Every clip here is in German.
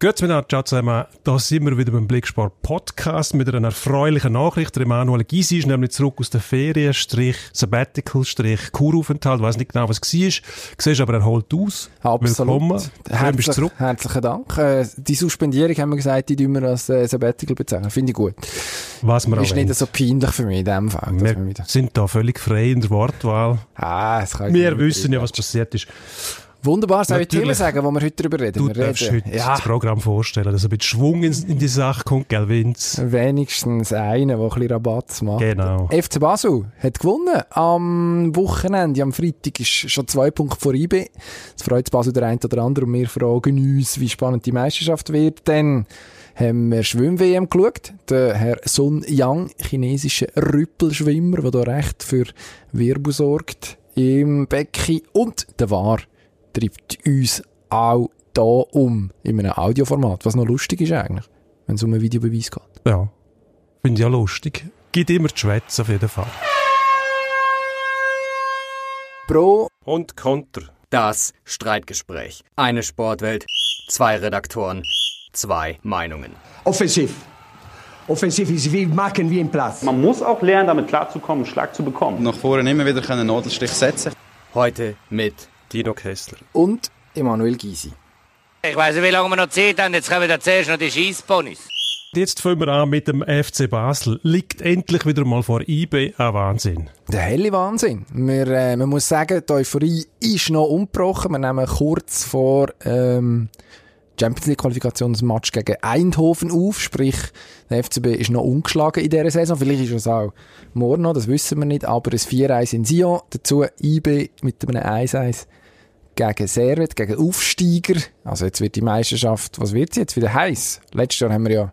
Grüezi miteinander, ciao zusammen. Da sind wir wieder beim Blicksport Podcast mit einer erfreulichen Nachricht. Der Emanuel Gysi ist nämlich zurück aus der Ferien, Strich Sabbatical, Strich Kuraufenthalt. Ich weiss nicht genau, was es war. Siehst aber erholt aus. Absolut. Willkommen. Herzlich, bist zurück. Herzlichen Dank. Äh, die Suspendierung haben wir gesagt, die tun wir als äh, Sabbatical bezeichnen. Finde ich gut. Was wir Ist nicht so peinlich für mich in dem Fall. wir sind da völlig frei in der Wortwahl. Ah, das kann ich Wir wissen ja, was passiert ist. Wunderbar, soll ich dir sagen, wo wir heute darüber reden? Du wir darfst reden, heute ja, das Programm vorstellen, dass ein bisschen Schwung in, in die Sache kommt, gell, Vince? wenigstens einen, der ein bisschen Rabatz macht. Genau. FC Basel hat gewonnen am Wochenende. Am Freitag ist schon zwei Punkte vor IB. Das freut Basel der eine oder andere und wir fragen uns, wie spannend die Meisterschaft wird. Dann haben wir Schwimm-WM geschaut. Der Herr Sun Yang, chinesischer Rüppelschwimmer, der da recht für Wirbel sorgt im Becken. Und der War treibt uns auch da um in einem Audioformat, was noch lustig ist eigentlich, wenn es um einen Videobeweis geht. Ja. Finde ich ja lustig. Gibt immer die Schwätze auf jeden Fall. Pro Und Konter. Das Streitgespräch. Eine Sportwelt, zwei Redaktoren, zwei Meinungen. Offensiv. Offensiv ist wie machen wie im Platz. Man muss auch lernen, damit klarzukommen, einen Schlag zu bekommen. nach vorne immer wieder einen Nadelstich setzen Heute mit Dino Kessler. und Emanuel Gysi. Ich weiss nicht, wie lange wir noch Zeit haben. Jetzt kommen da zuerst noch die Scheissponys. Jetzt fangen wir an mit dem FC Basel. Liegt endlich wieder mal vor IB. Ein Wahnsinn. Der helle Wahnsinn. Wir, äh, man muss sagen, die Euphorie ist noch umgebrochen. Wir nehmen kurz vor ähm, Champions League Qualifikationsmatch gegen Eindhoven auf. Sprich, der FCB ist noch ungeschlagen in dieser Saison. Vielleicht ist es auch morgen noch, das wissen wir nicht. Aber ein 4-1 in Sion. Dazu IB mit einem 1-1 gegen Servet, gegen Aufsteiger. Also jetzt wird die Meisterschaft, was wird sie jetzt? Wieder heiß. Letztes Jahr haben wir ja,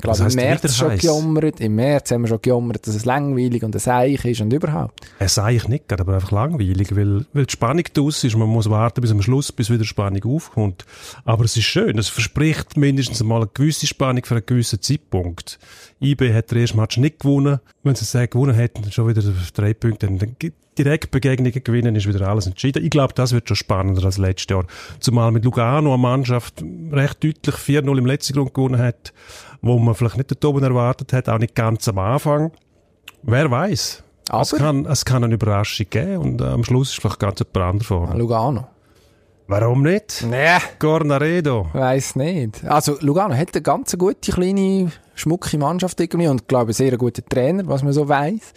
glaube, im März schon heiss? gejammert. Im März haben wir schon gejammert, dass es langweilig und ein Seich ist und überhaupt. Es sei ich nicht, aber einfach langweilig, weil, weil die Spannung draus ist. Man muss warten bis am Schluss, bis wieder Spannung aufkommt. Aber es ist schön. Es verspricht mindestens mal eine gewisse Spannung für einen gewissen Zeitpunkt. IB hat den ersten Match nicht gewonnen. Wenn sie es gewonnen hätten, schon wieder drei Punkte, dann dann gibt Direktbegegnungen gewinnen, ist wieder alles entschieden. Ich glaube, das wird schon spannender als letztes Jahr. Zumal mit Lugano eine Mannschaft recht deutlich 4-0 im letzten Grund gewonnen hat, wo man vielleicht nicht dort oben erwartet hat, auch nicht ganz am Anfang. Wer weiß? Es kann, es kann eine Überraschung geben und äh, am Schluss ist vielleicht ganz jemand anderes vorne. Lugano. Warum nicht? Nee. Gornaredo. Weiss nicht. Also, Lugano hat eine ganz gute, kleine, schmucke Mannschaft irgendwie und, glaube sehr guten Trainer, was man so weiss.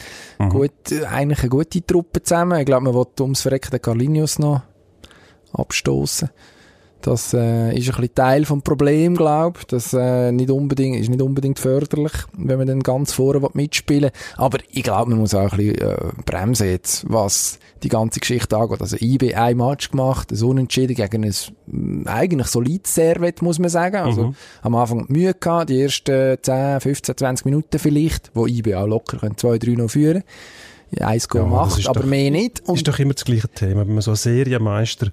Gut, äh, eigentlich eine gute Truppe zusammen. Ich glaube, man will ums Verrecken den Carlinius noch abstoßen. Das äh, ist ein bisschen Teil vom Problem, glaube ich. Das äh, nicht unbedingt, ist nicht unbedingt förderlich, wenn man dann ganz vorne will mitspielen Aber ich glaube, man muss auch ein bisschen äh, bremsen jetzt, was die ganze Geschichte angeht. Also IB ein Match gemacht, ein Unentschieden gegen ein mm, eigentlich solides Servet, muss man sagen. Also am Anfang Mühe gehabt, die ersten 10, 15, 20 Minuten vielleicht, wo IB auch locker 2-3 noch führen Eins Ja, macht, aber doch- mehr nicht. Und ist doch immer das gleiche Thema. Wenn man so ein Serienmeister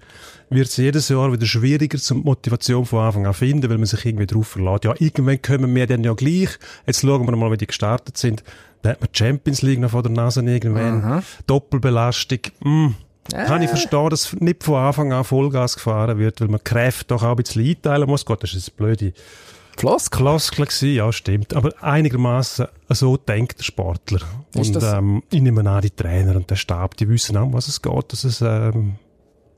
wird es jedes Jahr wieder schwieriger, zum Motivation von Anfang an finden, weil man sich irgendwie drauf verlässt. Ja, irgendwann kommen wir dann ja gleich. Jetzt schauen wir mal, wie die gestartet sind. Dann hat man die Champions League noch vor der Nase irgendwann. Doppelbelastung. Mm. Kann ich verstehen, dass nicht von Anfang an Vollgas gefahren wird, weil man Kräfte doch auch ein bisschen einteilen muss. Gott, das ist eine blöde Floskel. Floskel gewesen, ja, stimmt. Aber einigermaßen so denkt der Sportler. Ist und das- ähm, ich nehme an, die Trainer und der Stab, die wissen auch, was es geht, dass es ähm,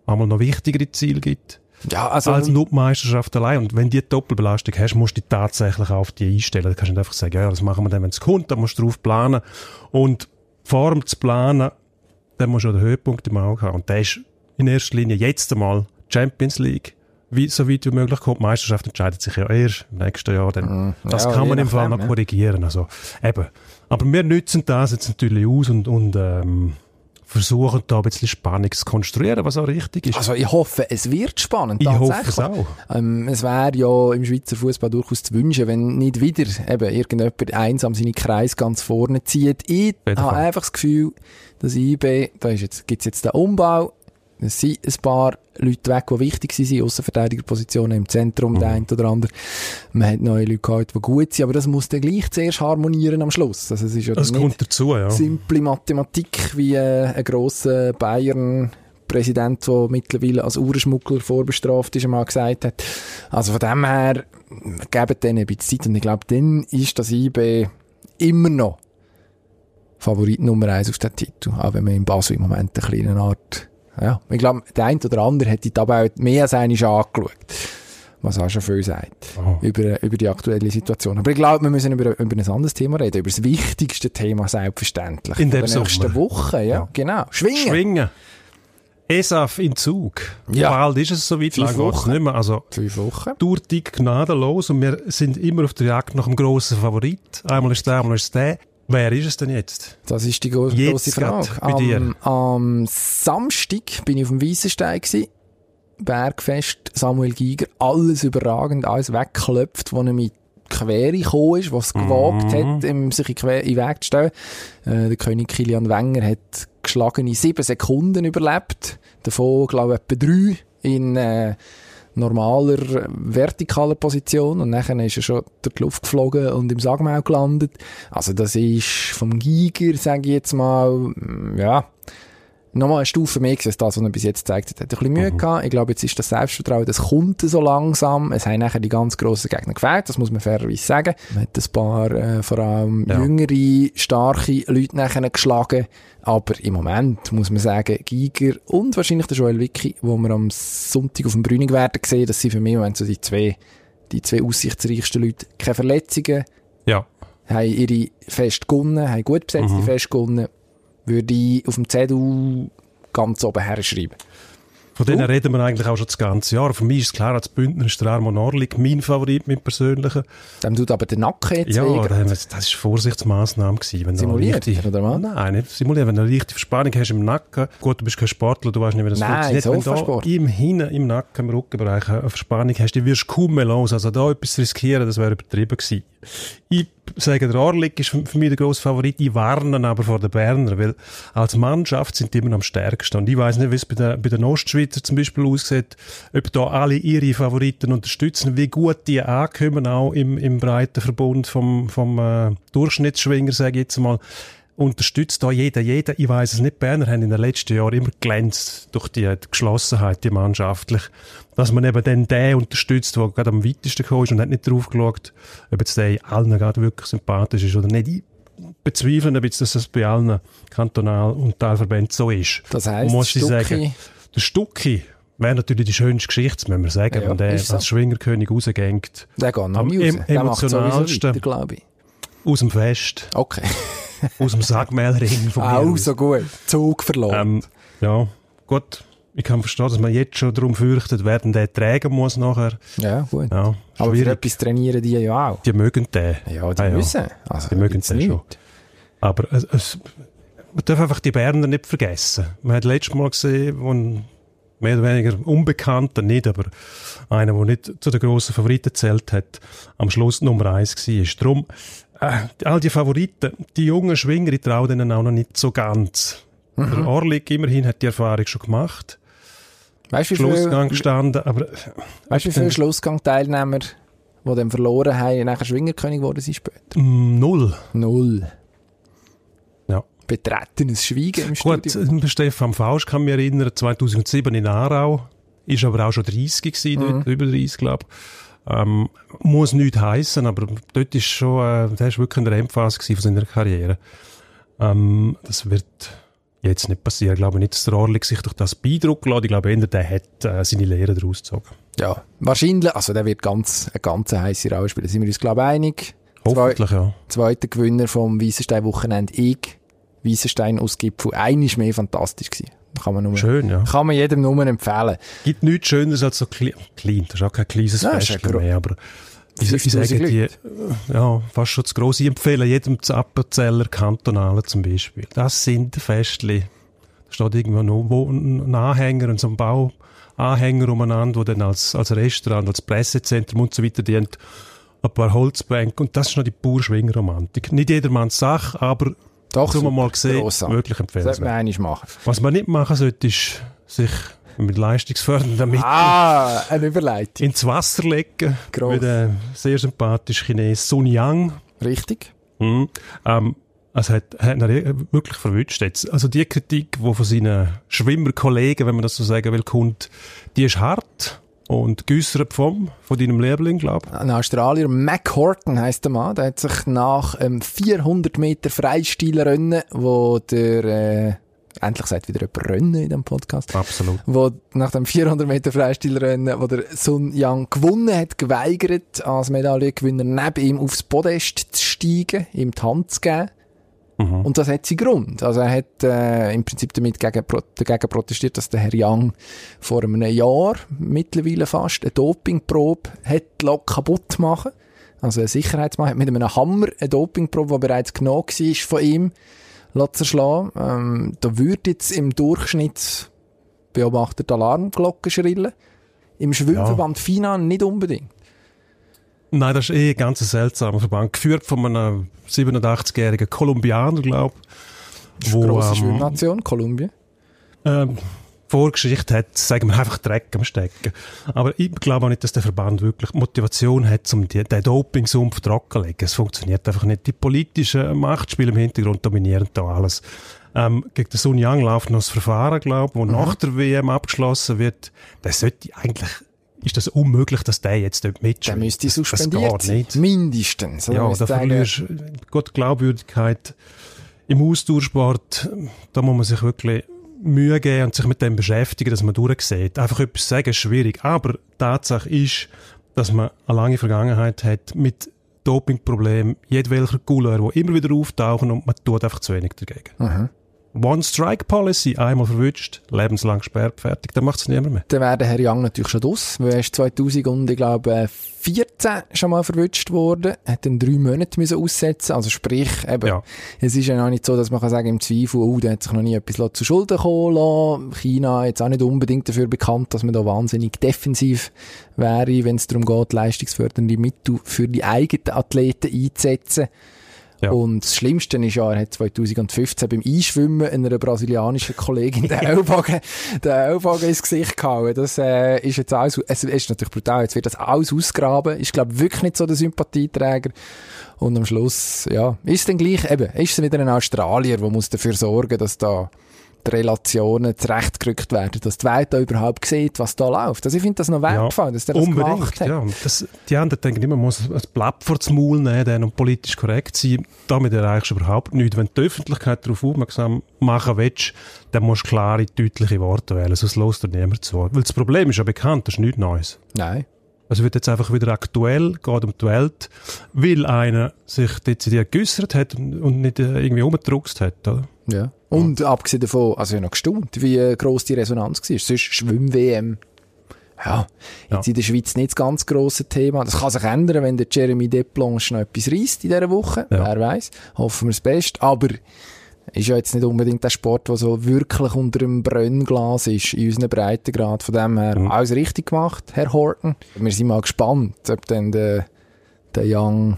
einmal noch wichtigere Ziele gibt Ja, also, als nur die Meisterschaft allein. Und wenn du die Doppelbelastung hast, musst du dich tatsächlich auf die einstellen. Da kannst du nicht einfach sagen, ja, das machen wir dann, wenn es kommt, dann musst du drauf planen. Und vor dem zu planen, dann musst du den Höhepunkt im Auge haben. Und der ist in erster Linie jetzt einmal Champions League. Wie, so weit wie möglich kommt. Die Meisterschaft entscheidet sich ja erst im nächsten Jahr. Dann, das Ja, kann man im Fall noch ja. korrigieren. Also, eben. Aber wir nützen das jetzt natürlich aus und, und ähm, versuchen da ein bisschen Spannung zu konstruieren, was auch richtig ist. Also ich hoffe, es wird spannend. Ich hoffe es auch. Ähm, es wäre ja im Schweizer Fußball durchaus zu wünschen, wenn nicht wieder eben irgendjemand einsam seine Kreis ganz vorne zieht. Ich habe einfach das Gefühl, dass IB, da ist jetzt, gibt's jetzt den Umbau, es sind ein paar Leute weg, die wichtig sind, Außenverteidigerpositionen im Zentrum, Mhm. der eine oder andere. Man hat neue Leute gehabt, die gut sind, aber das muss dann gleich zuerst harmonieren am Schluss. Also es ist ja Das kommt dazu, ja. simple Mathematik wie äh, ein grosser Bayern Präsident, der mittlerweile als Uhrenschmuggler vorbestraft ist, einmal gesagt hat. Also von dem her, geben denen ein bisschen Zeit und ich glaube, dann ist das IB immer noch Favorit Nummer eins auf den Titel. Auch wenn man in Basel im Moment eine kleine Art, ja, ich glaube, der eine oder andere hat die Tabelle mehr als einmal angeschaut. Was auch schon viel sagt. Oh. Über, über die aktuelle Situation. Aber ich glaube, wir müssen über, über ein anderes Thema reden. Über das wichtigste Thema selbstverständlich. In der nächsten. Woche, ja, Ja. genau. Schwingen. Schwingen. ESAF in Zug. Ja. Bald ist es soweit, Fünf lang geht's Wochen. nicht mehr. Also, Fünf Wochen. Tour dick gnadenlos und wir sind immer auf der Jagd nach dem grossen Favorit. Einmal ist der, einmal ist der. Wer ist es denn jetzt? Das ist die gro Jetzt grosse Frage. Am, am Samstag bin ich auf dem Weissenstein gsi. Bergfest, Samuel Giger, alles überragend, alles weggeklopft, wo er mit Quere gekommen ist, was gewagt hat, ihm sich in den Weg zu stellen. Äh, der König Kilian Wenger hat geschlagene sieben Sekunden überlebt. Davon, glaube ich, etwa drei in äh, normaler äh, vertikaler Position und nachher ist er schon durch die Luft geflogen und im Sagmau gelandet. Also das ist vom Giger, sage ich jetzt mal, mm, ja, nochmal eine Stufe mehr als das, was er bis jetzt gezeigt hat. Er hat ein bisschen Mühe gehabt. Ich glaube, jetzt ist das Selbstvertrauen, das kommt so langsam. Es haben nachher die ganz grossen Gegner gefällt, das muss man fairerweise sagen. Man hat ein paar, äh, vor allem Ja. jüngere, starke Leute nachher geschlagen. Aber im Moment muss man sagen, Giger und wahrscheinlich der Joel Wicki, wo wir am Sonntag auf dem Brünig werden sehen, das sind für mich im Moment so die zwei, die zwei aussichtsreichsten Leute. Keine Verletzungen, Ja. haben ihre Fest gewonnen, haben gut besetzte Fest gewonnen, würde ich auf dem Zettel ganz oben herschreiben. Von denen reden wir eigentlich auch schon das ganze Jahr. Für mich ist es klar, als Bündner ist der Armon Orlik mein Favorit, mein persönlicher. Dem tut aber der Nacken jetzt Ja, das, das ist Vorsichtsmaßnahme gewesen. Simuliert, eine leichte- oder was? Nein, nicht simuliert. Wenn du eine leichte Verspannung hast im Nacken, gut, du bist kein Sportler, du weißt nicht, wie das Nein, funktioniert. Wenn du im Hinten, im Nacken, im Rückenbereich eine Verspannung hast, die wirst du kaum mehr los. Also da etwas riskieren, das wäre übertrieben gewesen. Ich sage, der Orlik ist für mich der grosse Favorit. Ich warne aber vor den Berner, weil als Mannschaft sind die immer am stärksten. Und ich weiß nicht, wie es bei den, bei den Ostschweizer zum Beispiel aussieht, ob da alle ihre Favoriten unterstützen, wie gut die ankommen, auch im, im breiten Verbund vom, vom äh, Durchschnittsschwinger, sage ich jetzt mal. Unterstützt da jeder, jeder. Ich weiß es nicht. Berner haben in den letzten Jahren immer glänzt durch die, die Geschlossenheit, die mannschaftlich. Dass man eben dann den unterstützt, der gerade am weitesten gekommen ist und hat nicht drauf geschaut, ob jetzt der allen gerade wirklich sympathisch ist oder nicht. Ich bezweifle ein bisschen, dass das bei allen Kantonal- und Teilverbänden so ist. Das heisst, muss ich sagen, der Stucki wäre natürlich die schönste Geschichte, müssen wir sagen, Ja, wenn der so. als Schwingerkönig rausgeht. Der geht noch Am raus. em- Der macht sowieso emotionalsten- weiter, glaube ich. Aus dem Fest, Okay. aus dem Sagmehlring von mir so gut. Zug verloren. Ähm, ja, gut. Ich kann verstehen, dass man jetzt schon darum fürchtet, wer denn den tragen muss nachher. ja, gut. Ja, Aber für etwas trainieren die ja auch. Die mögen den. Ja, die Ah, müssen. Also, Die mögen den nicht. schon. Aber es, es, man darf einfach die Berner nicht vergessen. Man hat letztes Mal gesehen, wo ein mehr oder weniger Unbekannter, nicht, aber einer, der nicht zu den grossen Favoriten zählt hat, am Schluss Nummer eins war. Darum, äh, all die Favoriten, die jungen Schwinger, ich traue denen auch noch nicht so ganz. Mhm. Der Orlik immerhin hat die Erfahrung schon gemacht, Weißt du, wie Schlussgang gestanden, aber weißt, du, wie viele Schlussgang-Teilnehmer, die dann verloren haben, nachher Schwingerkönig geworden sind später? mm, null. Null. Ja. Betretenes Schweigen im Gut, Studio. äh, Stefan Fausch kann mich erinnern, 2007 in Aarau, ist aber auch schon 30 gewesen, Mhm. dort, über 30, glaube ähm, Muss nichts heissen, aber dort ist schon, äh, der ist wirklich in der Endphase von seiner Karriere. Ähm, das wird jetzt nicht passieren. Ich glaube nicht, dass der Orlik sich durch das beeindrucken lässt. Ich glaube eher, der hat äh, seine Lehre daraus gezogen. Ja, wahrscheinlich, also der wird ganz, eine ganz heisse Rolle spielen. Sind wir uns, glaube ich, einig? Zwei, Hoffentlich, ja. zweiter Gewinner vom Weissenstein-Wochenende, ich. Weissenstein aus Gipfel. Einisch mehr fantastisch gewesen. Kann man nur, Schön, ja. kann man jedem nur empfehlen. Gibt nichts Schöneres als so klein. Das ist auch kein kleines ist Fest mehr, aber ich, ich 50.000 sage die, ja, fast schon das grosse empfehlen, jedem zu Appenzeller Kantonalen zum Beispiel. Das sind Festli. Da steht irgendwo noch ein Anhänger und so ein Bauanhänger umeinander, wo dann als, als Restaurant, als Pressezentrum und so weiter dient. Ein paar Holzbänke und das ist noch die pure Schwingerromantik. Nicht jedermanns Sache, aber Doch, wir mal gesehen, Grossartig. wirklich Das sollte man empfehlenswert. machen. Was man nicht machen sollte, ist sich mit leistungsfördernden Mitteln Ah, eine Überleitung. ins Wasser legen. Gross. Mit einem sehr sympathischen Chines Sun Yang. Richtig? Mhm. Ähm, Also hat, hat er wirklich verwünscht jetzt. Also die Kritik, die von seinen Schwimmerkollegen, wenn man das so sagen will, kommt, die ist hart und geäussert vom, von deinem Liebling, glaube ich. Ein Australier, Mac Horton heisst der Mann, der hat sich nach einem 400 Meter Freistilrennen, wo der, äh, endlich sagt wieder jemand Rennen in dem Podcast. Absolut. Wo nach dem 400 Meter Freistilrennen, wo der Sun Yang gewonnen hat, geweigert, als Medaillengewinner neben ihm aufs Podest zu steigen, ihm die Hand zu geben. Mhm. Und das hat seinen Grund. Also er hat äh, im Prinzip damit gegen, dagegen protestiert, dass der Herr Young vor einem Jahr mittlerweile fast eine Dopingprobe hat kaputt machen Also ein Sicherheitsmann hat mit einem Hammer eine Dopingprobe, die bereits genommen war von ihm, zerschlagen. Ähm, da würde jetzt im Durchschnitt beobachtet Alarmglocken schrillen. Im Schwimmverband ja. FINA nicht unbedingt. Nein, das ist eh ein ganz seltsamer Verband. Geführt von einem 87-jährigen Kolumbianer, glaube ich. Wo, grosse ähm, Schwimmnation, Kolumbien. Ähm, Vorgeschichte hat, sagen wir einfach Dreck am Stecken. Aber ich glaube auch nicht, dass der Verband wirklich Motivation hat, um den Dopingsumpf trocken zu legen. Es funktioniert einfach nicht. Die politischen Machtspiele im Hintergrund dominieren da alles. Ähm, gegen den Sun Yang läuft noch das Verfahren, glaube ich, wo mhm. nach der WM abgeschlossen wird. Das sollte eigentlich ist das unmöglich, dass der jetzt dort mitschwimmt. Der müsste suspendiert sein. Nicht. Mindestens. Ja, da verlierst Gott Glaubwürdigkeit im Ausdauersport. Da muss man sich wirklich Mühe geben und sich mit dem beschäftigen, dass man durchsieht. Einfach etwas sagen ist schwierig. Aber Tatsache ist, dass man eine lange Vergangenheit hat mit Dopingproblemen, jedwelcher Couleur, die immer wieder auftauchen und man tut einfach zu wenig dagegen. Mhm. One-Strike-Policy, einmal verwünscht, lebenslang gesperrt, fertig, dann macht es niemand mehr. Dann wäre der Herr Young natürlich schon aus, weil er ist 2000 ich glaube, 14 schon mal verwünscht worden, hat dann drei Monate müssen aussetzen, also sprich, eben, ja. es ist ja noch nicht so, dass man kann sagen, im Zweifel, oh, der hat sich noch nie etwas zu Schulden kommen lassen. China jetzt auch nicht unbedingt dafür bekannt, dass man da wahnsinnig defensiv wäre, wenn es darum geht, leistungsfördernde Mittel für die eigenen Athleten einzusetzen. Ja. Und das Schlimmste ist ja, er hat 2015 beim Einschwimmen einer brasilianischen Kollegin den Ellbogen, den Ellbogen ins Gesicht gehauen. Das äh, ist jetzt alles, es ist natürlich brutal, jetzt wird das alles ausgraben. Ist, glaube wirklich nicht so der Sympathieträger. Und am Schluss, ja, ist es dann gleich, eben, ist es wieder ein Australier, der muss dafür sorgen, dass da die Relationen zurechtgerückt werden, dass die Welt da überhaupt sieht, was da läuft. Also ich finde das noch wertvoll, ja, dass der das gemacht hat. Ja. Das, die anderen denken immer, man muss ein Blatt vor das Maul nehmen und politisch korrekt sein. Damit erreichst du überhaupt nichts. Wenn die Öffentlichkeit darauf aufmerksam machen willst, dann musst du klare, deutliche Worte wählen, sonst lässt dir niemand zu. Weil das Problem ist ja bekannt, das ist nichts Neues. Nein. Also wird jetzt einfach wieder aktuell, geht um die Welt, weil einer sich dezidiert geäussert hat und nicht äh, irgendwie umgedruckst hat, oder? Ja. Und ja. abgesehen davon, also ich habe noch gestaunt, wie äh, gross die Resonanz war. Sonst Schwimm-WM. Ja, jetzt ja. in der Schweiz nicht das ganz grosse Thema. Das kann sich ändern, wenn der Jeremy Deplanche noch etwas reißt in dieser Woche. Ja. Wer weiß. Hoffen wir das Beste. Aber ist ja jetzt nicht unbedingt der Sport, der so wirklich unter dem Brennglas ist, in unserem Breitengrad. Von dem her, mhm. alles richtig gemacht, Herr Horton. Wir sind mal gespannt, ob dann der, der Young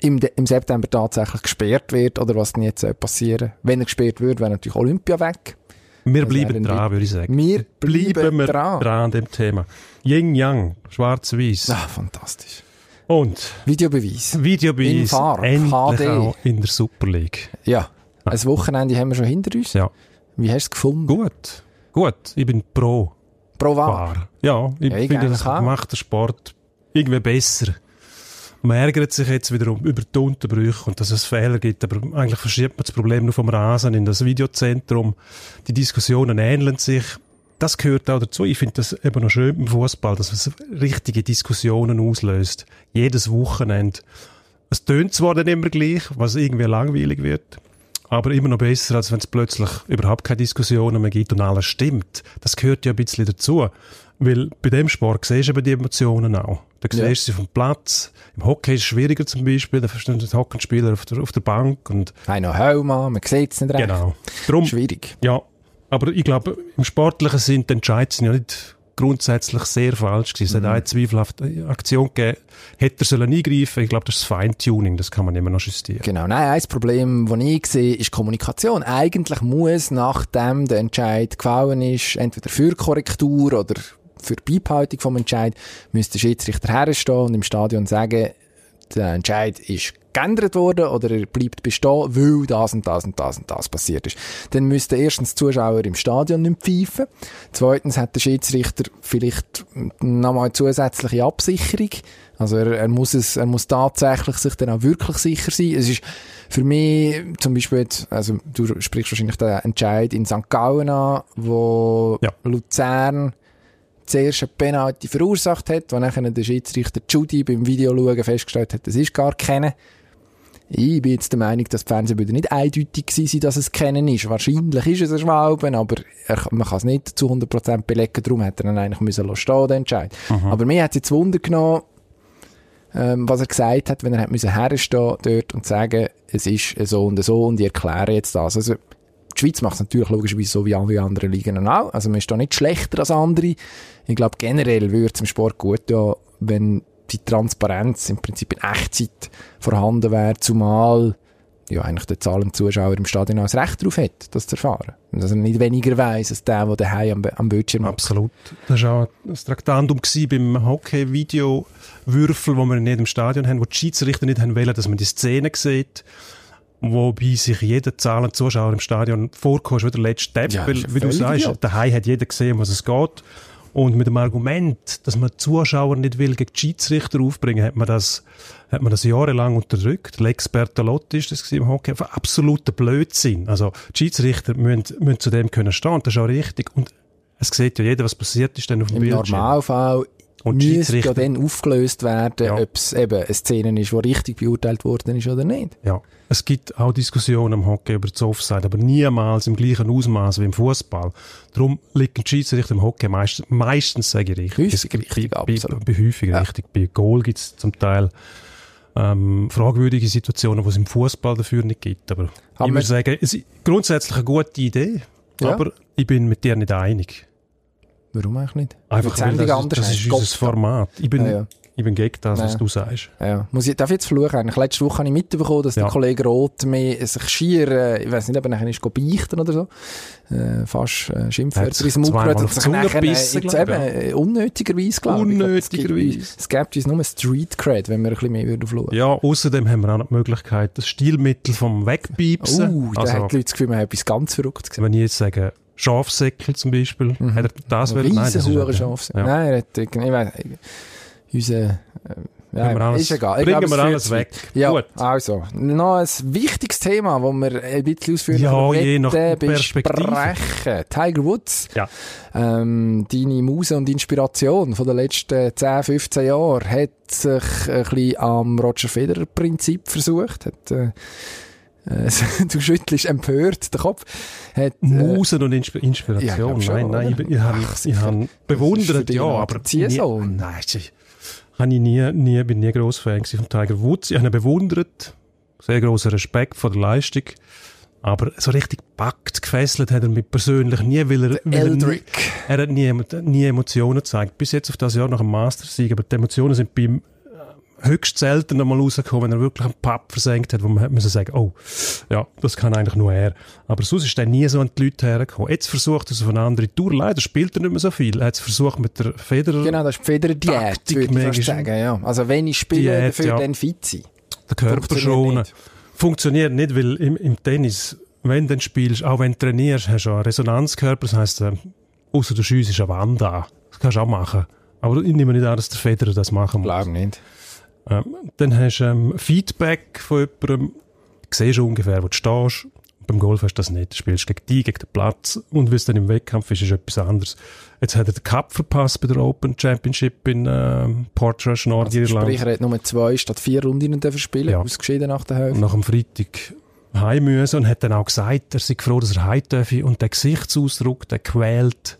im, im September tatsächlich gesperrt wird oder was denn jetzt passieren Wenn er gesperrt wird, wäre natürlich Olympia weg. Wir das bleiben dran, würde ich sagen. Wir bleiben, wir dran. dran an dem Thema. Yin Yang, schwarz-weiß. Ah, fantastisch. Und Videobeweis. Videobeweis. In Farbe, endlich HD. auch in der Super League. Ja. Ein Wochenende haben wir schon hinter uns. Ja. Wie hast du es gefunden? Gut. Gut. Ich bin pro. Pro War. Ja, ich, ja, ich finde, das macht den Sport irgendwie besser. Man ärgert sich jetzt wieder über die Unterbrüche und dass es Fehler gibt, aber eigentlich verschiebt man das Problem nur vom Rasen in das Videozentrum. Die Diskussionen ähneln sich. Das gehört auch dazu. Ich finde das eben noch schön im Fußball, dass es richtige Diskussionen auslöst. Jedes Wochenende. Es tönt zwar dann immer gleich, was irgendwie langweilig wird, aber immer noch besser, als wenn es plötzlich überhaupt keine Diskussionen mehr gibt und alles stimmt. Das gehört ja ein bisschen dazu. Weil bei dem Sport siehst du eben die Emotionen auch. Da siehst du ja. sie vom Platz. Im Hockey ist es schwieriger zum Beispiel. Da verstehen die Hockeyspieler auf der, auf der Bank. Und Einer Helm an, man sieht es nicht recht. Genau. Drum, Schwierig. Ja. Aber ich glaube, im sportlichen Sinn, die Entscheidungen sind ja nicht grundsätzlich sehr falsch gewesen. Es hat mhm. eine zweifelhafte Aktion gegeben. Hätte er sollen eingreifen Ich glaube, das ist Feintuning. Das kann man immer noch justieren. Genau. Nein, ein Problem, das ich sehe, ist Kommunikation. Eigentlich muss, nachdem der Entscheid gefallen ist, entweder für Korrektur oder für die Beibehaltung vom Entscheid, müsste der Schiedsrichter herstehen und im Stadion sagen, der Entscheid ist geändert worden oder er bleibt bestehen, weil das und das und das und das passiert ist. Dann müssten erstens die Zuschauer im Stadion nicht pfeifen. Zweitens hat der Schiedsrichter vielleicht nochmal zusätzliche Absicherung. Also er, er muss es, er muss tatsächlich sich dann auch wirklich sicher sein. Es ist für mich zum Beispiel jetzt, also du sprichst wahrscheinlich den Entscheid in St. Gallen an, wo Ja. Luzern zuerst eine Penalty verursacht hat, wo nachher der Schiedsrichter Judy beim Videoschauen festgestellt hat, das ist gar keine. Ich bin jetzt der Meinung, dass die Fernsehbilder nicht eindeutig waren, dass es kennen ist. Wahrscheinlich ist es ein Schwalben, aber er, man kann es nicht zu 100% belegen. Darum hätte er ihn eigentlich müssen stehen, den Entscheid. Aber mir hat es jetzt Wunder genommen, ähm, was er gesagt hat, wenn er hat müssen herstehen dort und sagen, es ist so und so und ich erkläre jetzt das. Also, die Schweiz macht es natürlich logischerweise so wie alle anderen Ligen auch. Also man ist da nicht schlechter als andere. Ich glaube generell würde es im Sport gut ja, wenn die Transparenz im Prinzip in Echtzeit vorhanden wäre, zumal ja eigentlich der zahlende Zuschauer im Stadion auch das Recht darauf hat, das zu erfahren. Und dass er nicht weniger weiss als der, der daheim am, am Bildschirm. Absolut. Das war auch das Traktandum beim Hockey-Video-Würfel, wo wir in jedem Stadion haben, wo die Schiedsrichter nicht haben wollen, dass man die Szene sieht, wobei sich jeder zahlende Zuschauer im Stadion vorkommt, wie der letzte Depp, Ja, weil, wie du sagst, idiot. daheim hat jeder gesehen, was es geht. Und mit dem Argument, dass man Zuschauer nicht will gegen die Schiedsrichter aufbringen, hat man das, hat man das jahrelang unterdrückt. Lex Bertolotti ist das gewesen im Hockey. Absoluter Blödsinn. Also, die Schiedsrichter müssen, müssen zu dem können stehen. Das ist auch richtig. Und es sieht ja jeder, was passiert ist dann auf dem Im Bildschirm. Normalfall Und müsste ja dann aufgelöst werden, Ja. ob es eben eine Szene ist, die richtig beurteilt worden ist oder nicht. Ja. Es gibt auch Diskussionen im Hockey über das Offside, aber niemals im gleichen Ausmaß wie im Fußball. Darum liegen die Schiedsrichter im Hockey meistens, meistens sage ich richtig. Häufig Es- richtig, bei, absolut. Bei, bei häufig Ja. richtig. Bei Goal gibt es zum Teil ähm, fragwürdige Situationen, die es im Fußball dafür nicht gibt. Aber Haben ich würde sagen, es ist grundsätzlich eine gute Idee, Ja. aber ich bin mit dir nicht einig. Warum eigentlich nicht? Einfach weil das, anders ist- das ist unser. Format. Ich bin, Ja, ja. Ich bin gegen das, was Ja. du sagst. Ja. Muss ich, darf ich jetzt fluchen? Eigentlich letzte Woche habe ich mitbekommen, dass der Kollege Roth mir sich schier, ich weiß nicht, ob er nachher ist beichten oder so, äh, fast äh, Schimpfwörter Hat ins Mund gehört, die Zunge nachher, gebissen, jetzt eben, äh, unnötigerweise, glaube ich. Unnötigerweise. Es gibt- gibt uns nur Street Cred, wenn wir ein bisschen mehr würden fluchen. Ja, außerdem haben wir auch noch die Möglichkeit, das Stilmittel vom Wegpiepsen. Uh, da also, hat die Leute das Gefühl, man hat etwas ganz Verrücktes gesehen. wenn ich jetzt sage, Schafsäckel zum Beispiel, hat er das wollen? Nein, das nicht- Hurenschaf. Ja. Nein, er hat, ich weiss, unser, äh, ja, alles, ist egal. Ich bringen glaube, wir alles weg. Ja, Gut. also, noch ein wichtiges Thema, das wir ein bisschen ausführlicher Ja, je nach besprechen. Tiger Woods, Ja. ähm, deine Muse und Inspiration von den letzten 10, 15 Jahren, hat sich ein bisschen am Roger Federer Prinzip versucht, hat, äh, du schüttelst empört den Kopf, hat, äh, Musen und Insp Ja, Inspiration. schon, nein, nein, ich, ich habe ich hab bewundert, ja, aber nie- nein, ich, habe ich nie, nie, bin nie gross Fan von Tiger Woods. Ich habe ihn bewundert, sehr großer Respekt vor der Leistung, aber so richtig packt, gefesselt hat er mich persönlich nie, weil er, weil er, nie, er hat nie, nie Emotionen gezeigt. Bis jetzt auf das Jahr nach dem Mastersieg, aber die Emotionen sind bei ihm äh, höchst selten einmal rausgekommen, wenn er wirklich einen Papp versenkt hat, wo man müssen sagen, oh, ja, das kann eigentlich nur er. Aber sonst ist er nie so an die Leute hergekommen. Jetzt versucht er es auf eine andere Tour. Leider spielt er nicht mehr so viel. Er hat es versucht mit der Federer, Genau, das ist die Taktik würde ich sagen. Ja. Also wenn ich spiele, Diät, dafür ja. dann fit sein. der Körper schonen. nicht. Funktioniert nicht, weil im, im Tennis, wenn du spielst, auch wenn du trainierst, hast du einen Resonanzkörper. Das heisst, äh, außer du schiessest eine Wand an. Das kannst du auch machen. Aber ich nehme nicht an, dass der Federer das machen muss. Glaube nicht. Ähm, dann hast du ähm, Feedback von jemandem, du siehst ungefähr, wo du stehst. Beim Golf hast du das nicht. Du spielst gegen die, gegen den Platz. Und wie es dann im Wettkampf ist, ist etwas anderes. Jetzt hat er den Cup verpasst bei der Open Championship in ähm, Portrush, Also Nordirland. sprich, er hat nur zwei statt vier Runden dürfen spielen, Ja. ausgeschieden nach der Hälfte. nach dem Freitag heim müssen und hat dann auch gesagt, er sei froh, dass er heim dürfe und der Gesichtsausdruck, der quält.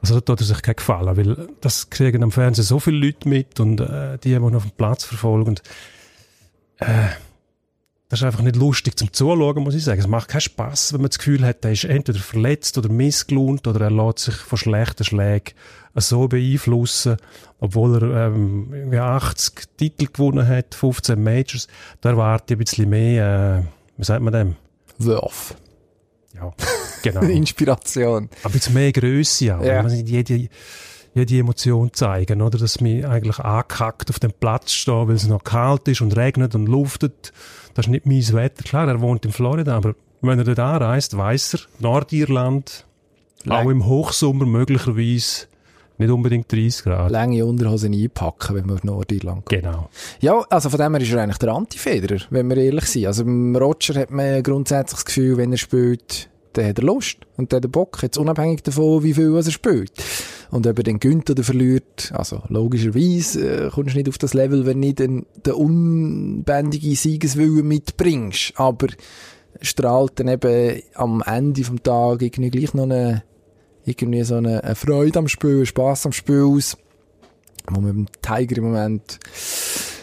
Also da tut er sich keinen Gefallen, weil das kriegen am Fernsehen so viele Leute mit und äh, die, die ihn auf dem Platz verfolgen. Äh, das ist einfach nicht lustig zum Zuschauen, muss ich sagen. Es macht keinen Spaß, wenn man das Gefühl hat, er ist entweder verletzt oder missgelohnt oder er lässt sich von schlechten Schlägen so beeinflussen, obwohl er ähm, irgendwie 80 Titel gewonnen hat, 15 Majors. Da erwarte ich ein bisschen mehr, äh, wie sagt man dem? Wurf. Ja, genau. Inspiration. ein bisschen mehr Grösse auch. Ja. Ja. Jede, ja, die Emotion zeigen, oder? Dass mich eigentlich angekackt auf dem Platz stehe, weil es noch kalt ist und regnet und luftet. Das ist nicht mein Wetter. Klar, er wohnt in Florida, aber wenn er dort anreist, weiss er, Nordirland, auch im Hochsommer möglicherweise nicht unbedingt 30 Grad. Lange Unterhosen einpacken, wenn man auf Nordirland geht. Genau. Ja, also von dem her ist er eigentlich der Antifederer, wenn wir ehrlich sind. Also beim Roger hat man grundsätzlich das Gefühl, wenn er spielt, dann hat er Lust und dann hat er Bock, jetzt unabhängig davon, wie viel er spielt. Und ob er den gönnt oder verliert, also logischerweise äh, kommst du nicht auf das Level, wenn du nicht den, den unbändigen Siegeswillen mitbringst. Aber strahlt dann eben am Ende vom Tag irgendwie gleich noch eine, irgendwie so eine, eine Freude am Spiel, Spass am Spiel aus, wo man beim Tiger im Moment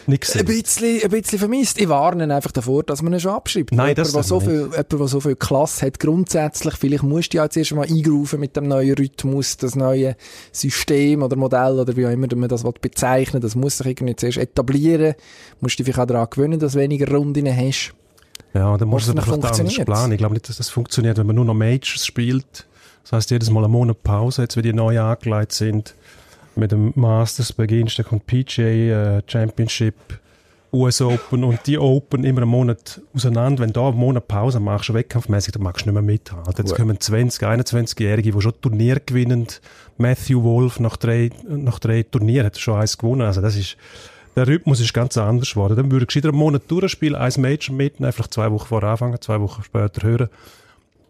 Nix ein bisschen, ein bisschen vermisst. Ich warne einfach davor, dass man ihn schon abschreibt. Nein, jemand, das der so nicht. viel, jemand, der so viel Klasse hat, grundsätzlich, vielleicht musst du ja jetzt erst mal eingrufen mit dem neuen Rhythmus, das neue System oder Modell oder wie auch immer man das bezeichnen will. Das muss sich irgendwie zuerst etablieren. Musst dich vielleicht auch daran gewöhnen, dass du weniger Runden hast. Ja, dann muss es aber vielleicht anders planen. Ich glaube nicht, dass das funktioniert, wenn man nur noch Majors spielt. Das heißt, jedes Mal einen Monat Pause, jetzt, wenn die neu angelegt sind. Mit dem Masters beginnst, dann kommt PGA äh, Championship, US Open und die Open immer einen Monat auseinander. Wenn du da einen Monat Pause machst, wettkampfmäßig, dann magst du nicht mehr mithalten. Jetzt kommen 20, 21-Jährige, die schon Turnier gewinnen. Matthew Wolf nach drei, nach drei Turnieren hat er schon eins gewonnen. Also das ist, der Rhythmus ist ganz anders geworden. Dann würde ich einen Monat durchspielen, ein Major mitnehmen, vielleicht zwei Wochen vorher anfangen, zwei Wochen später hören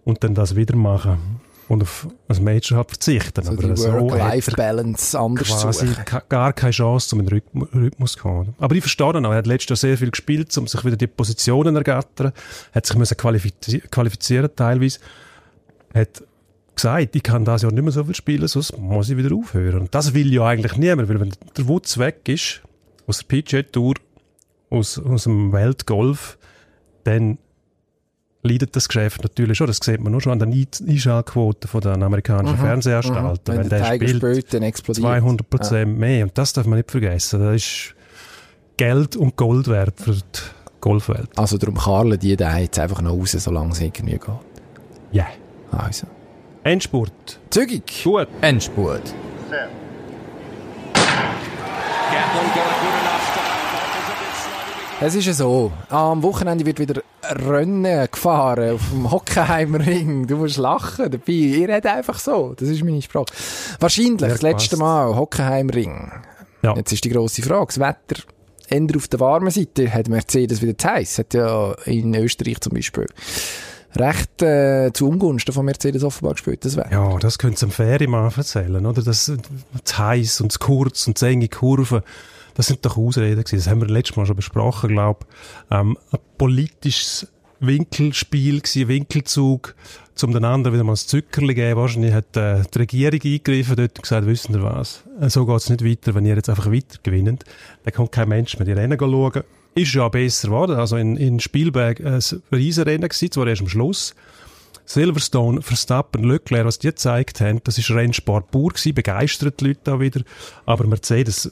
und dann das wieder machen. Und auf ein Major halt verzichten. So Aber so hat Work-Life-Balance anders quasi suchen. gar keine Chance, um in den Rhythm- Rhythmus zu kommen. Aber ich verstehe ihn auch. Er hat letztes Jahr sehr viel gespielt, um sich wieder die Positionen ergattern. Hat sich müssen qualifizi qualifizieren teilweise. Hat gesagt, ich kann das Jahr nicht mehr so viel spielen, sonst muss ich wieder aufhören. Und das will ja eigentlich niemand, weil wenn der Wutz weg ist, aus der PGA Tour, aus, aus dem Weltgolf, dann leidet das Geschäft natürlich schon. Das sieht man nur schon an den Ein- Einschaltquoten von den amerikanischen Fernsehanstalten. Mhm. Wenn, der der Tiger spielt, spielt, dann explodiert 200 Prozent mehr. Und das darf man nicht vergessen. Das ist Geld und Gold wert für die Golfwelt. Also darum karlen die da jetzt einfach noch raus, solange es irgendwie geht. Ja. Also. Endspurt. Zügig. Gut. Endspurt. Es ist ja so, am Wochenende wird wieder Rennen gefahren auf dem Hockenheimer Ring. Du musst lachen dabei. Ihr redet einfach so. Das ist meine Sprache. Wahrscheinlich Ja, das letzte. Mal Hockenheimer Ring. Ja. Jetzt ist die grosse Frage. Das Wetter ändert auf der warmen Seite. Hat Mercedes wieder zu heiß? Hat ja in Österreich zum Beispiel recht äh, zu Ungunsten von Mercedes offenbar gespielt. Das. Ja, das könnt ihr dem Ferienmann erzählen, oder? Das, das heiß und das kurz und das enge Kurven, das sind doch Ausreden gewesen. Das haben wir letztes Mal schon besprochen, glaube ähm, Ein politisches Winkelspiel gewesen, Winkelzug, um den anderen wieder mal ein Zückerli geben. Wahrscheinlich hat äh, die Regierung eingegriffen dort und gesagt, wissen ihr was? Äh, So geht's nicht weiter, wenn ihr jetzt einfach weiter gewinnt. Dann kommt kein Mensch mehr die Rennen schauen. Ist ja besser geworden. Also in, in Spielberg ein Riesenrennen gewesen, zwar erst am Schluss. Silverstone, Verstappen, Leclerc, was die gezeigt haben, das ist Rennsport pur gewesen, begeistert die Leute auch wieder. Aber Mercedes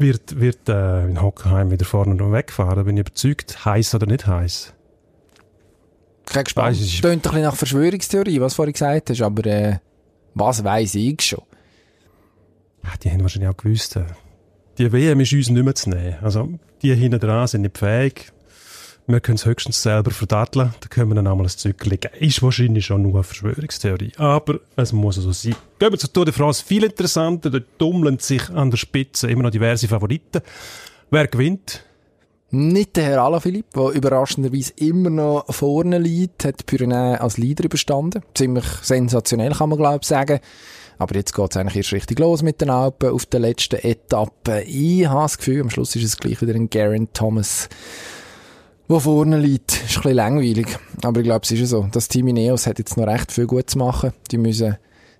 wird, wird äh, in Hockenheim wieder vorne noch wegfahren, bin ich überzeugt, heiß oder nicht heiß. Bin gespannt. Weiss, es Tönt ein bisschen nach Verschwörungstheorie, was du vorhin gesagt hast, aber äh, was weiss ich schon? Ja, die haben wahrscheinlich auch gewusst, äh, die WM ist uns nicht mehr zu nehmen. Also, die hinten dran sind nicht fähig. Wir können es höchstens selber verdatteln. Da können wir dann einmal ein Zückerli geben. Ist wahrscheinlich schon nur eine Verschwörungstheorie. Aber es muss so sein. Gehen wir zur Tour de France. Viel interessanter. Dort tummeln sich an der Spitze immer noch diverse Favoriten. Wer gewinnt? Nicht der Herr Alaphilippe, der überraschenderweise immer noch vorne liegt, hat Pyrenäen als Leader überstanden. Ziemlich sensationell, kann man glaube ich sagen. Aber jetzt geht es eigentlich erst richtig los mit den Alpen auf der letzten Etappe. Ich habe das Gefühl, am Schluss ist es gleich wieder ein Geraint Thomas, der vorne liegt. Ist ein bisschen langweilig. Aber ich glaube, es ist ja so. Das Team Ineos hat jetzt noch recht viel gut zu machen. Die müssen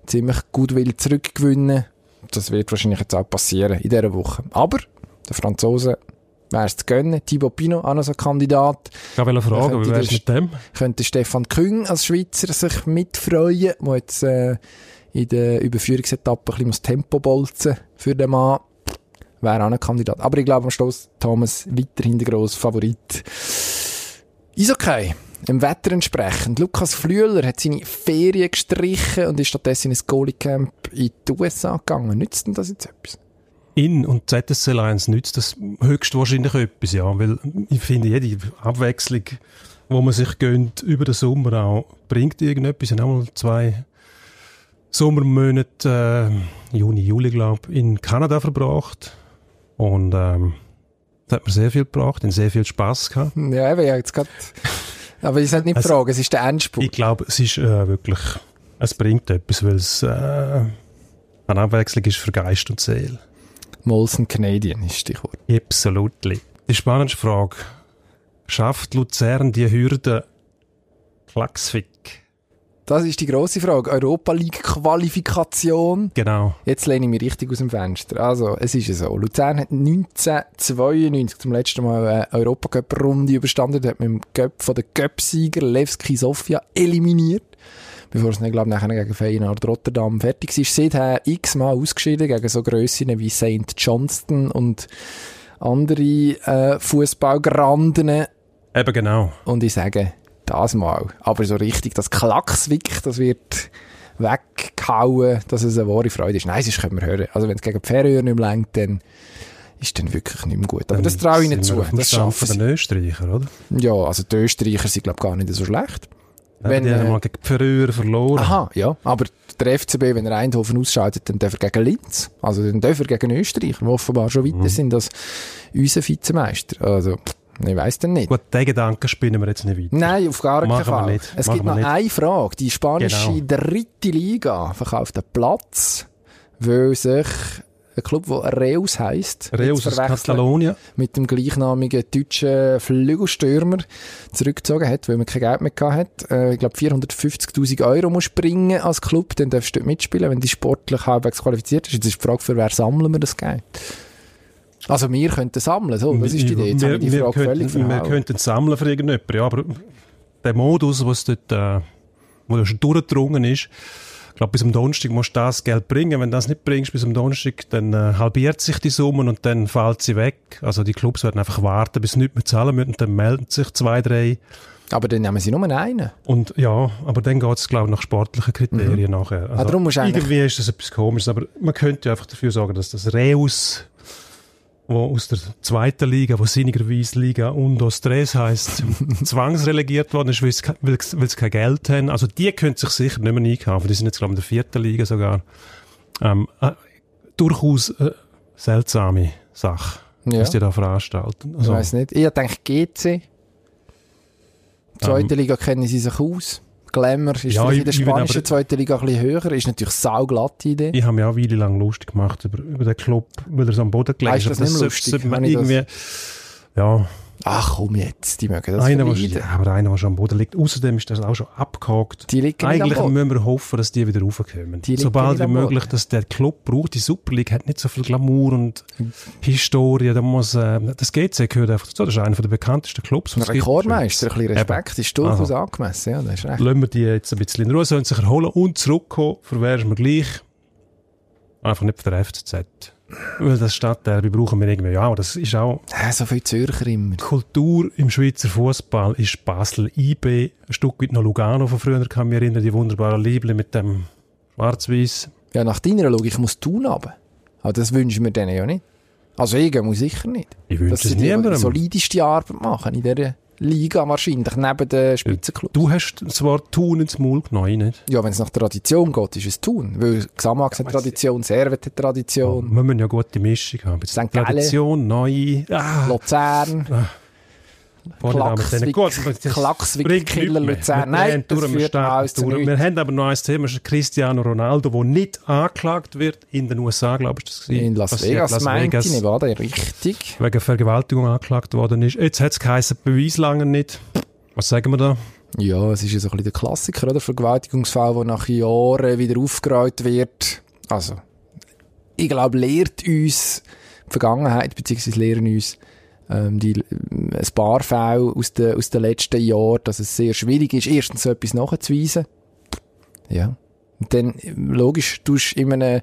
ziemlich gut will zurückgewinnen. Das wird wahrscheinlich jetzt auch passieren in dieser Woche. Aber der Franzosen wäre es zu gönnen. Thibaut Pinot, auch noch so ein Kandidat. Ich wollte fragen, wie wär's mit dem? Könnte Stefan Küng als Schweizer sich mitfreuen, der jetzt äh, in der Überführungsetappe ein bisschen muss Tempo bolzen für den Mann. Wäre auch ein Kandidat. Aber ich glaube am Schluss Thomas weiterhin der grosse Favorit. Ist okay. Im Wetter entsprechend. Lukas Flüeler hat seine Ferien gestrichen und ist stattdessen ins Goalie-Camp in die USA gegangen. Nützt denn das jetzt etwas? In und ZSC Lions nützt das höchstwahrscheinlich etwas, ja, weil ich finde, jede Abwechslung, wo man sich gönnt über den Sommer auch, bringt irgendetwas. Ich habe auch mal zwei Sommermonate, äh, Juni, Juli, glaube ich, in Kanada verbracht und ähm, das hat mir sehr viel gebracht, und sehr viel Spaß gehabt. Ja, eben, ja, jetzt grad, aber ich sollte nicht Also, fragen, es ist der Endspurt. Ich glaube, es ist äh, wirklich, es bringt etwas, weil es äh, eine Abwechslung ist für Geist und Seele. Molson Canadian ist Stichwort. Absolutely. Die spannendste Frage. Schafft Luzern die Hürde Klaxvik? Das ist die grosse Frage. Europa League Qualifikation. Genau. Jetzt lehne ich mich richtig aus dem Fenster. Also, es ist ja so. Luzern hat 1992 zum letzten Mal eine Europacup-Runde überstanden. Hat man im Cup von den Cup-Sieger Levski Sofia eliminiert. Bevor es dann, glaube ich, nachher gegen Feyenoord Rotterdam fertig ist. Seither x-mal ausgeschieden gegen so Grössinnen wie St. Johnston und andere äh, Fußballgranden. Eben genau. Und ich sage, das mal. Aber so richtig, das Klackswick, das wird weggehauen, dass es eine wahre Freude ist. Nein, sonst können wir hören. Also wenn es gegen die Färöer nicht mehr lenkt, dann ist dann wirklich nicht mehr gut. Aber das traue ich ihnen zu. Das schaffen sie. den Österreicher, oder? Ja, also die Österreicher sind, glaube ich, gar nicht so schlecht. Wenn, Wenn, die haben äh, mal gegen die Färöer verloren. Aha, ja. Aber der FCB, wenn er Eindhoven ausschaltet, dann darf er gegen Linz. Also dann darf er gegen Österreich, die offenbar schon Mhm. weiter sind als unser Vizemeister. Also, ich weiss dann nicht. Gut, den Gedanken spinnen wir jetzt nicht weiter. Nein, auf gar keinen Fall. nicht. Es Machen gibt noch nicht. eine Frage. Die spanische Genau. dritte Liga verkauft einen Platz, weil sich ein Club, der Reus heisst, Reus aus Katalonien. mit dem gleichnamigen deutschen Flügelstürmer zurückgezogen hat, weil man kein Geld mehr hat. Äh, ich glaube, 450'000 Euro musst du bringen als Club, dann darfst du dort mitspielen, wenn du sportlich halbwegs qualifiziert bist. Jetzt ist die Frage, für wer sammeln wir das Geld? Also wir könnten sammeln, so, das ist die Idee. Jetzt wir, die wir, Frage völlig könnten, wir verhauen. könnten sammeln für irgendjemanden, ja, aber der Modus, was dort, äh, wo da schon durchgedrungen ist, ich glaube, bis am Donnerstag musst du das Geld bringen. Wenn du das nicht bringst bis am Donnerstag, dann äh, halbiert sich die Summe und dann fällt sie weg. Also die Clubs werden einfach warten, bis sie nicht mehr zahlen müssen und dann melden sich zwei, drei. Aber dann nehmen sie nur einen. Und ja, aber dann geht es, glaube ich, nach sportlichen Kriterien nachher. Also, Ah, darum musst irgendwie ist das etwas komisches, aber man könnte ja einfach dafür sorgen, dass das Reus, wo aus der zweiten Liga, wo sinnigerweise Liga Undo Stress heisst, zwangsrelegiert worden ist, weil sie kein Geld haben. Also die können sich sicher nicht mehr einkaufen. Die sind jetzt, glaube ich, in der vierten Liga sogar. Ähm, äh, durchaus äh, seltsame Sache, Ja. was die da veranstalten. Ich Also, weiss nicht. Ich denke GC. Zweite Ähm. Liga kennen sie sich aus. Glamour ist Ja, in der spanischen zweiten Liga ein bisschen höher. Ist natürlich sauglatte Idee. Ich habe mich auch eine Weile lang lustig gemacht über, über den Club, weil er so am Boden gelegen ist das Aber nicht lustig? man Habe ich das- irgendwie, ja, Ach komm jetzt, die mögen das einer, vermeiden. aber einer, der schon am Boden liegt. Außerdem ist das auch schon abgehakt. Die liegen Eigentlich müssen wir hoffen, dass die wieder raufkommen. Die Sobald wie möglich, dass der Club braucht. Die Super League hat nicht so viel Glamour und Historie. Da muss, äh, das GC gehört einfach dazu. Das ist einer der bekanntesten Clubs. Ein. Rekordmeister, ein bisschen Respekt, ist durchaus Also. angemessen. Ja, das ist recht. Lassen wir die jetzt ein bisschen in Ruhe, sollen sich erholen und zurückkommen. Ist mir gleich? Einfach nicht für den FCZ. Weil das Stadtderby brauchen wir irgendwie ja, aber das ist auch Ja, so viel Zürcher immer. Kultur im Schweizer Fußball ist Basel IB, ein Stück weit noch Lugano von früher, kann mich erinnern, die wunderbaren Liebling mit dem Schwarz-Weiß. Ja, nach deiner Logik muss Thun runter. Aber das wünschen wir denen ja nicht. Also ich muss sicher nicht. Ich wünsche es niemandem. solideste Arbeit machen in dieser Liga wahrscheinlich, neben den Spitzenclubs. Du hast zwar Thun ins Maul genommen, ich nicht? Ja, wenn es nach Tradition geht, ist es Thun. Weil Xamax hat Tradition, Servet hat Tradition, Wir müssen ja gute Mischung haben. St. Tradition, neu. Ah, Luzern, vorne da mit denen. Gut, Killer. Luzern. Wir Nein, das durch, führt alles zu durch. Wir haben aber noch ein Thema, das ist Cristiano Ronaldo, der nicht angeklagt wird in den USA, glaube ich, das gewesen. In Las Vegas, Las meinte Vegas. ich, Nevada, richtig. wegen Vergewaltigung angeklagt worden ist. Jetzt hat es geheißen, Beweis lange nicht. Was sagen wir da? Ja, es ist ja so ein bisschen der Klassiker, oder? Vergewaltigungsfall, der nach Jahren wieder aufgerollt wird. Also, ich glaube, lehrt uns die Vergangenheit, beziehungsweise lehren uns ähm, die, ähm, ein paar Fälle aus den, aus den letzten Jahren, dass es sehr schwierig ist, erstens so etwas nachzuweisen. Ja. Und dann, äh, logisch, tust du in einem,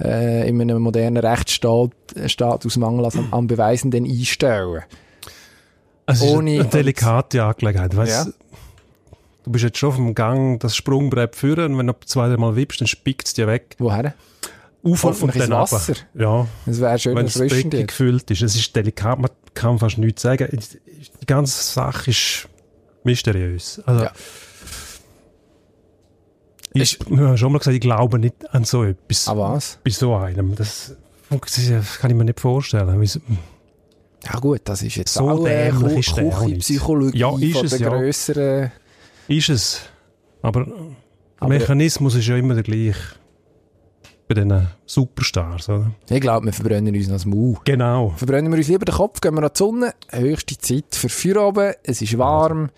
äh, in einem modernen Rechtsstaat äh, Staat aus Mangel an, an Beweisen dann einstellen. Es ist Ohne- eine delikate Angelegenheit. Weißt, Ja. Du bist jetzt schon auf dem Gang, das Sprungbrett führen und wenn du zwei, drei Mal wippst, dann spickt es dir weg. Woher? Auf und dann runter. Wasser. Ja, Das wäre schön wenn. Becken jetzt. gefüllt ist. Es ist delikat, man kann fast nichts sagen. Die ganze Sache ist mysteriös. Also, Ja. ich, ich habe schon mal gesagt, ich glaube nicht an so etwas. Ah, was? Bei so einem. Das, das kann ich mir nicht vorstellen. Ja gut, das ist jetzt So auch dämlich ist der auch nicht. Küchenpsychologie Ja, ist von es, der ja. grösseren... Ist es. Aber der Aber- Mechanismus ist ja immer der gleiche. Bei diesen Superstars, oder? Ich glaube, wir verbrennen uns das Maul. Genau. Verbrennen wir uns lieber den Kopf, gehen wir an die Sonne. Höchste Zeit für Feierabend. Es ist warm.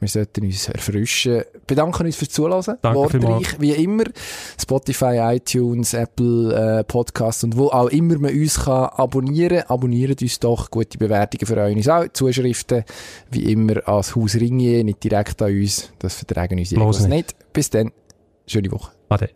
Wir sollten uns erfrischen. Bedanken uns fürs Zuhören. Danke Wortreich, wie immer. Spotify, iTunes, Apple äh, Podcast und wo auch immer man uns kann abonnieren. Abonniert uns doch. Gute Bewertungen für euch auch. Zuschriften, wie immer, ans Haus Ringier, nicht direkt an uns. Das vertragen Bloß Egos nicht. nicht. Bis dann. Schöne Woche. Ade.